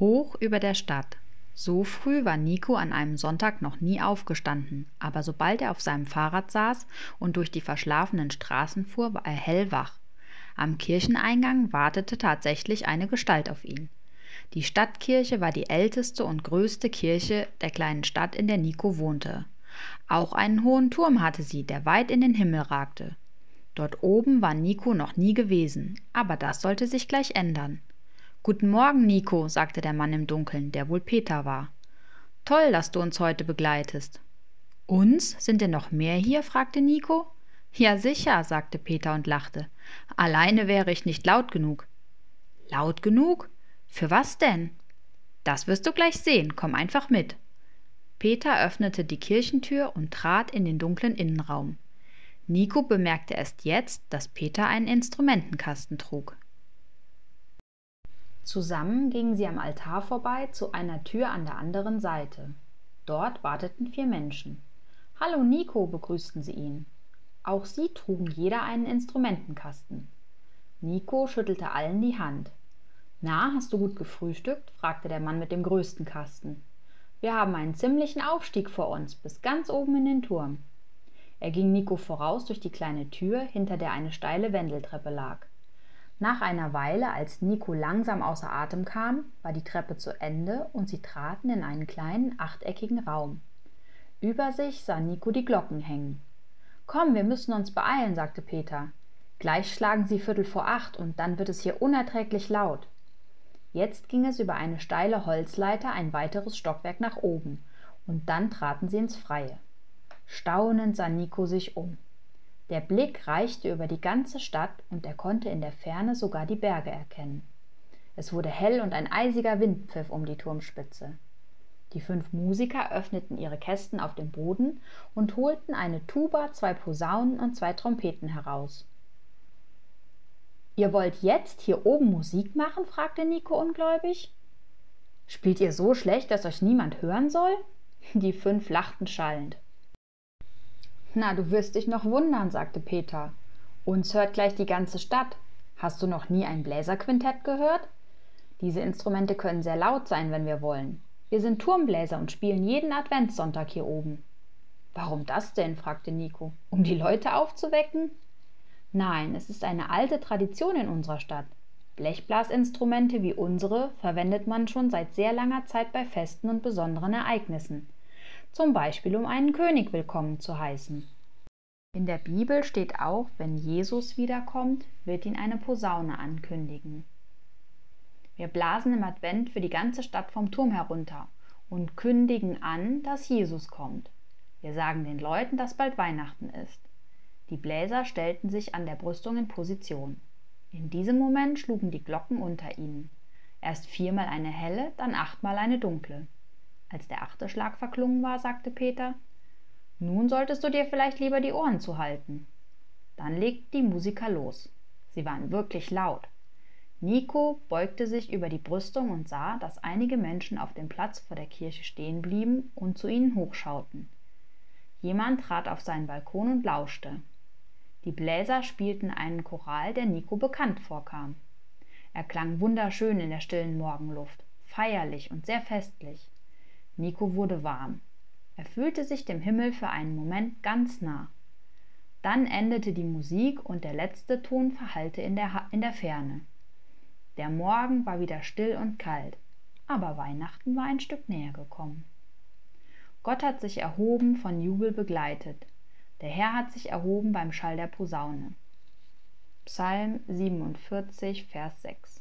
Hoch über der Stadt. So früh war Nico an einem Sonntag noch nie aufgestanden, aber sobald er auf seinem Fahrrad saß und durch die verschlafenen Straßen fuhr, war er hellwach. Am Kircheneingang wartete tatsächlich eine Gestalt auf ihn. Die Stadtkirche war die älteste und größte Kirche der kleinen Stadt, in der Nico wohnte. Auch einen hohen Turm hatte sie, der weit in den Himmel ragte. Dort oben war Nico noch nie gewesen, aber das sollte sich gleich ändern. Guten Morgen, Nico, sagte der Mann im Dunkeln, der wohl Peter war. Toll, dass du uns heute begleitest. Uns? Sind denn noch mehr hier? fragte Nico. Ja, sicher, sagte Peter und lachte. Alleine wäre ich nicht laut genug. Laut genug? Für was denn? Das wirst du gleich sehen. Komm einfach mit. Peter öffnete die Kirchentür und trat in den dunklen Innenraum. Nico bemerkte erst jetzt, dass Peter einen Instrumentenkasten trug. Zusammen gingen sie am Altar vorbei zu einer Tür an der anderen Seite. Dort warteten vier Menschen. Hallo Nico, begrüßten sie ihn. Auch sie trugen jeder einen Instrumentenkasten. Nico schüttelte allen die Hand. Na, hast du gut gefrühstückt? fragte der Mann mit dem größten Kasten. Wir haben einen ziemlichen Aufstieg vor uns, bis ganz oben in den Turm. Er ging Nico voraus durch die kleine Tür, hinter der eine steile Wendeltreppe lag. Nach einer Weile, als Nico langsam außer Atem kam, war die Treppe zu Ende und sie traten in einen kleinen achteckigen Raum. Über sich sah Nico die Glocken hängen. Komm, wir müssen uns beeilen, sagte Peter. Gleich schlagen sie Viertel vor acht und dann wird es hier unerträglich laut. Jetzt ging es über eine steile Holzleiter ein weiteres Stockwerk nach oben, und dann traten sie ins Freie. Staunend sah Nico sich um. Der Blick reichte über die ganze Stadt und er konnte in der Ferne sogar die Berge erkennen. Es wurde hell und ein eisiger Wind pfiff um die Turmspitze. Die fünf Musiker öffneten ihre Kästen auf dem Boden und holten eine Tuba, zwei Posaunen und zwei Trompeten heraus. Ihr wollt jetzt hier oben Musik machen? fragte Nico ungläubig. Spielt ihr so schlecht, dass euch niemand hören soll? Die fünf lachten schallend. Na, du wirst dich noch wundern, sagte Peter. Uns hört gleich die ganze Stadt. Hast du noch nie ein Bläserquintett gehört? Diese Instrumente können sehr laut sein, wenn wir wollen. Wir sind Turmbläser und spielen jeden Adventssonntag hier oben. Warum das denn? fragte Nico. Um die Leute aufzuwecken? Nein, es ist eine alte Tradition in unserer Stadt. Blechblasinstrumente wie unsere verwendet man schon seit sehr langer Zeit bei Festen und besonderen Ereignissen zum Beispiel um einen König willkommen zu heißen. In der Bibel steht auch, wenn Jesus wiederkommt, wird ihn eine Posaune ankündigen. Wir blasen im Advent für die ganze Stadt vom Turm herunter und kündigen an, dass Jesus kommt. Wir sagen den Leuten, dass bald Weihnachten ist. Die Bläser stellten sich an der Brüstung in Position. In diesem Moment schlugen die Glocken unter ihnen. Erst viermal eine helle, dann achtmal eine dunkle. Als der achte Schlag verklungen war, sagte Peter Nun solltest du dir vielleicht lieber die Ohren zuhalten. Dann legten die Musiker los. Sie waren wirklich laut. Nico beugte sich über die Brüstung und sah, dass einige Menschen auf dem Platz vor der Kirche stehen blieben und zu ihnen hochschauten. Jemand trat auf seinen Balkon und lauschte. Die Bläser spielten einen Choral, der Nico bekannt vorkam. Er klang wunderschön in der stillen Morgenluft, feierlich und sehr festlich. Nico wurde warm. Er fühlte sich dem Himmel für einen Moment ganz nah. Dann endete die Musik und der letzte Ton verhallte in der, in der Ferne. Der Morgen war wieder still und kalt, aber Weihnachten war ein Stück näher gekommen. Gott hat sich erhoben, von Jubel begleitet. Der Herr hat sich erhoben beim Schall der Posaune. Psalm 47, Vers 6